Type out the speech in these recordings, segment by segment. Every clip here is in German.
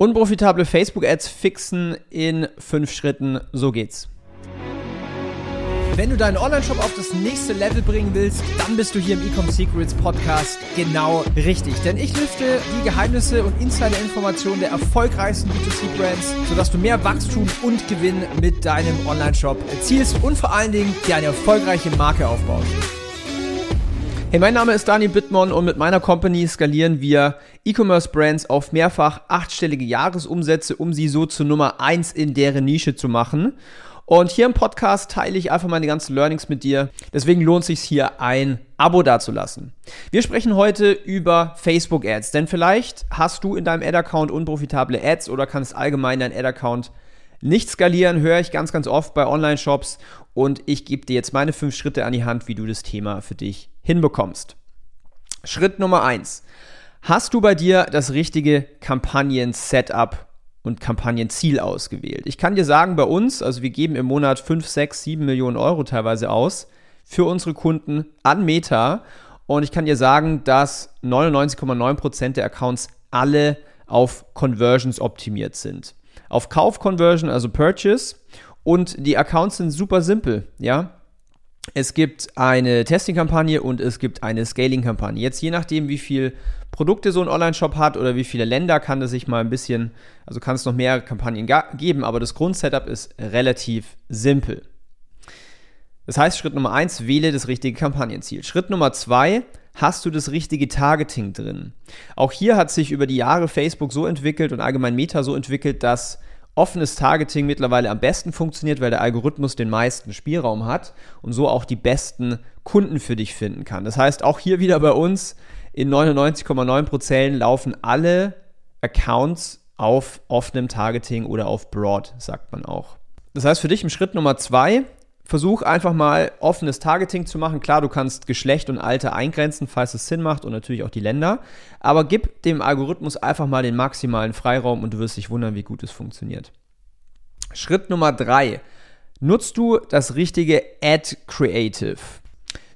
Unprofitable Facebook-Ads fixen in fünf Schritten. So geht's. Wenn du deinen Online-Shop auf das nächste Level bringen willst, dann bist du hier im Ecom Secrets Podcast genau richtig. Denn ich lüfte die Geheimnisse und Insider-Informationen der erfolgreichsten B2C-Brands, sodass du mehr Wachstum und Gewinn mit deinem Online-Shop erzielst und vor allen Dingen dir eine erfolgreiche Marke aufbaust. Hey, mein Name ist Dani Bittmann und mit meiner Company skalieren wir E-Commerce-Brands auf mehrfach achtstellige Jahresumsätze, um sie so zur Nummer eins in deren Nische zu machen. Und hier im Podcast teile ich einfach meine ganzen Learnings mit dir. Deswegen lohnt es sich hier ein Abo dazulassen. Wir sprechen heute über Facebook Ads, denn vielleicht hast du in deinem Ad-Account unprofitable Ads oder kannst allgemein deinen Ad-Account nicht skalieren, höre ich ganz, ganz oft bei Online-Shops und ich gebe dir jetzt meine fünf Schritte an die Hand, wie du das Thema für dich hinbekommst. Schritt Nummer eins: Hast du bei dir das richtige Kampagnen-Setup und Kampagnenziel ausgewählt? Ich kann dir sagen, bei uns, also wir geben im Monat 5, 6, 7 Millionen Euro teilweise aus für unsere Kunden an Meta. Und ich kann dir sagen, dass 99,9% der Accounts alle auf Conversions optimiert sind. Auf Kauf-Conversion, also Purchase. Und die Accounts sind super simpel, ja. Es gibt eine Testing-Kampagne und es gibt eine Scaling-Kampagne. Jetzt je nachdem, wie viel Produkte so ein Online-Shop hat oder wie viele Länder, kann es sich mal ein bisschen, also kann es noch mehr Kampagnen geben, aber das Grundsetup ist relativ simpel. Das heißt, Schritt Nummer eins, wähle das richtige Kampagnenziel. Schritt Nummer zwei, hast du das richtige Targeting drin. Auch hier hat sich über die Jahre Facebook so entwickelt und allgemein Meta so entwickelt, dass offenes Targeting mittlerweile am besten funktioniert, weil der Algorithmus den meisten Spielraum hat und so auch die besten Kunden für dich finden kann. Das heißt, auch hier wieder bei uns in 99,9% laufen alle Accounts auf offenem Targeting oder auf Broad, sagt man auch. Das heißt für dich im Schritt Nummer zwei, versuch einfach mal offenes Targeting zu machen. Klar, du kannst Geschlecht und Alter eingrenzen, falls es Sinn macht und natürlich auch die Länder. Aber gib dem Algorithmus einfach mal den maximalen Freiraum und du wirst dich wundern, wie gut es funktioniert. Schritt Nummer drei. Nutzt du das richtige Ad Creative?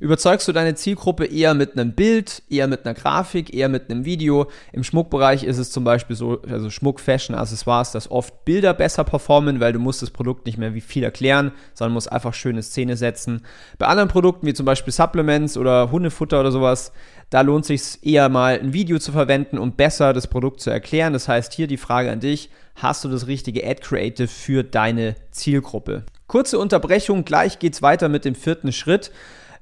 Überzeugst du deine Zielgruppe eher mit einem Bild, eher mit einer Grafik, eher mit einem Video? Im Schmuckbereich ist es zum Beispiel so, also Schmuck, Fashion, Accessoires, dass oft Bilder besser performen, weil du musst das Produkt nicht mehr wie viel erklären, sondern musst einfach schöne Szene setzen. Bei anderen Produkten, wie zum Beispiel Supplements oder Hundefutter oder sowas, da lohnt es sich eher mal ein Video zu verwenden, um besser das Produkt zu erklären. Das heißt, hier die Frage an dich, hast du das richtige Ad Creative für deine Zielgruppe? Kurze Unterbrechung, gleich geht's weiter mit dem vierten Schritt.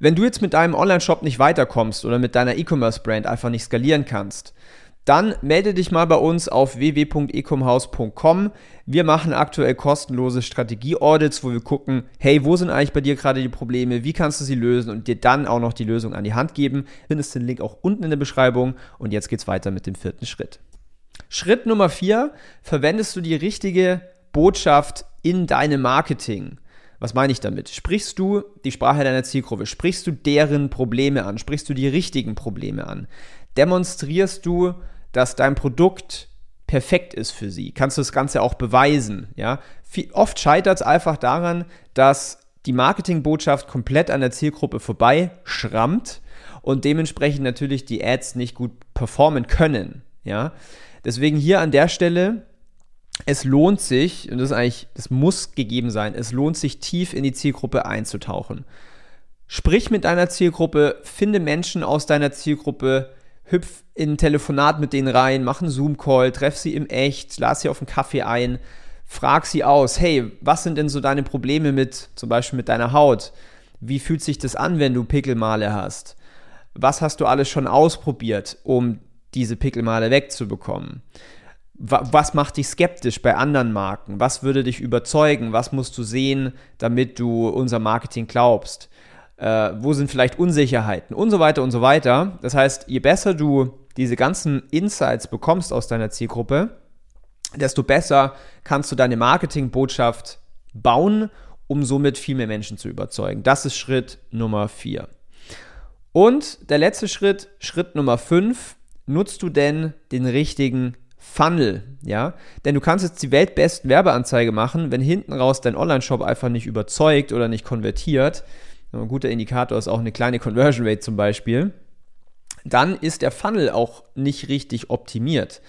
Wenn du jetzt mit deinem Online-Shop nicht weiterkommst oder mit deiner E-Commerce-Brand einfach nicht skalieren kannst, dann melde dich mal bei uns auf www.ecomhouse.com. Wir machen aktuell kostenlose Strategie-Audits, wo wir gucken, hey, wo sind eigentlich bei dir gerade die Probleme, wie kannst du sie lösen und dir dann auch noch die Lösung an die Hand geben. Findest den Link auch unten in der Beschreibung und jetzt geht's weiter mit dem vierten Schritt. Schritt Nummer vier, verwendest du die richtige Botschaft in deinem Marketing. Was meine ich damit? Sprichst du die Sprache deiner Zielgruppe? Sprichst du deren Probleme an? Sprichst du die richtigen Probleme an? Demonstrierst du, dass dein Produkt perfekt ist für sie? Kannst du das Ganze auch beweisen? Ja? Oft scheitert es einfach daran, dass die Marketingbotschaft komplett an der Zielgruppe vorbei schrammt und dementsprechend natürlich die Ads nicht gut performen können. Ja? Deswegen hier an der Stelle es lohnt sich, und das ist eigentlich, das muss gegeben sein, es lohnt sich tief in die Zielgruppe einzutauchen. Sprich mit deiner Zielgruppe, finde Menschen aus deiner Zielgruppe, hüpf in ein Telefonat mit denen rein, mach einen Zoom-Call, treff sie im Echt, lass sie auf einen Kaffee ein, frag sie aus, hey, was sind denn so deine Probleme mit, zum Beispiel mit deiner Haut? Wie fühlt sich das an, wenn du Pickelmale hast? Was hast du alles schon ausprobiert, um diese Pickelmale wegzubekommen? Was macht dich skeptisch bei anderen Marken? Was würde dich überzeugen? Was musst du sehen, damit du unser Marketing glaubst? Äh, wo sind vielleicht Unsicherheiten? Und so weiter und so weiter. Das heißt, je besser du diese ganzen Insights bekommst aus deiner Zielgruppe, desto besser kannst du deine Marketingbotschaft bauen, um somit viel mehr Menschen zu überzeugen. Das ist Schritt Nummer vier. Und der letzte Schritt, Schritt Nummer fünf, nutzt du denn den richtigen Funnel, ja, denn du kannst jetzt die weltbesten Werbeanzeige machen, wenn hinten raus dein Online-Shop einfach nicht überzeugt oder nicht konvertiert, ein guter Indikator ist auch eine kleine Conversion Rate zum Beispiel, dann ist der Funnel auch nicht richtig optimiert.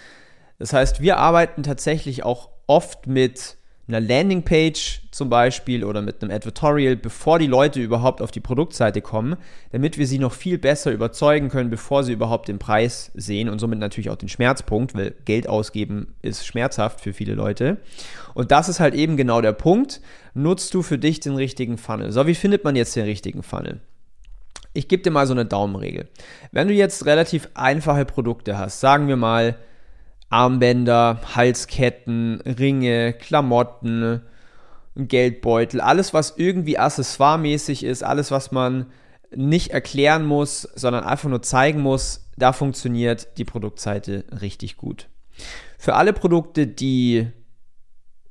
Das heißt, wir arbeiten tatsächlich auch oft mit einer Landingpage zum Beispiel oder mit einem Advertorial, bevor die Leute überhaupt auf die Produktseite kommen, damit wir sie noch viel besser überzeugen können, bevor sie überhaupt den Preis sehen und somit natürlich auch den Schmerzpunkt, weil Geld ausgeben ist schmerzhaft für viele Leute. Und das ist halt eben genau der Punkt. Nutzt du für dich den richtigen Funnel? So, wie findet man jetzt den richtigen Funnel? Ich gebe dir mal so eine Daumenregel. Wenn du jetzt relativ einfache Produkte hast, sagen wir mal, Armbänder, Halsketten, Ringe, Klamotten, Geldbeutel, alles, was irgendwie accessoiremäßig ist, alles, was man nicht erklären muss, sondern einfach nur zeigen muss, da funktioniert die Produktseite richtig gut. Für alle Produkte, die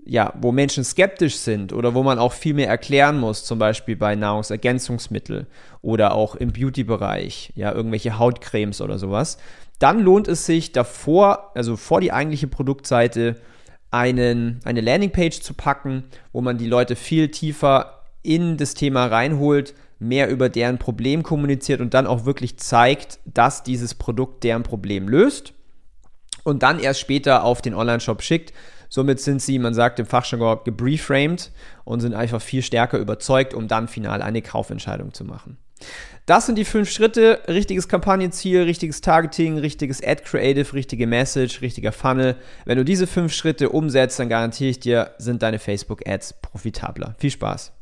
ja, wo Menschen skeptisch sind oder wo man auch viel mehr erklären muss, zum Beispiel bei Nahrungsergänzungsmitteln oder auch im Beauty-Bereich, ja, irgendwelche Hautcremes oder sowas, dann lohnt es sich davor, also vor die eigentliche Produktseite, einen, eine Landingpage zu packen, wo man die Leute viel tiefer in das Thema reinholt, mehr über deren Problem kommuniziert und dann auch wirklich zeigt, dass dieses Produkt deren Problem löst und dann erst später auf den Online-Shop schickt. Somit sind sie, man sagt im Fachjargon, gebrieframed und sind einfach viel stärker überzeugt, um dann final eine Kaufentscheidung zu machen. Das sind die fünf Schritte. Richtiges Kampagnenziel, richtiges Targeting, richtiges Ad Creative, richtige Message, richtiger Funnel. Wenn du diese fünf Schritte umsetzt, dann garantiere ich dir, sind deine Facebook Ads profitabler. Viel Spaß.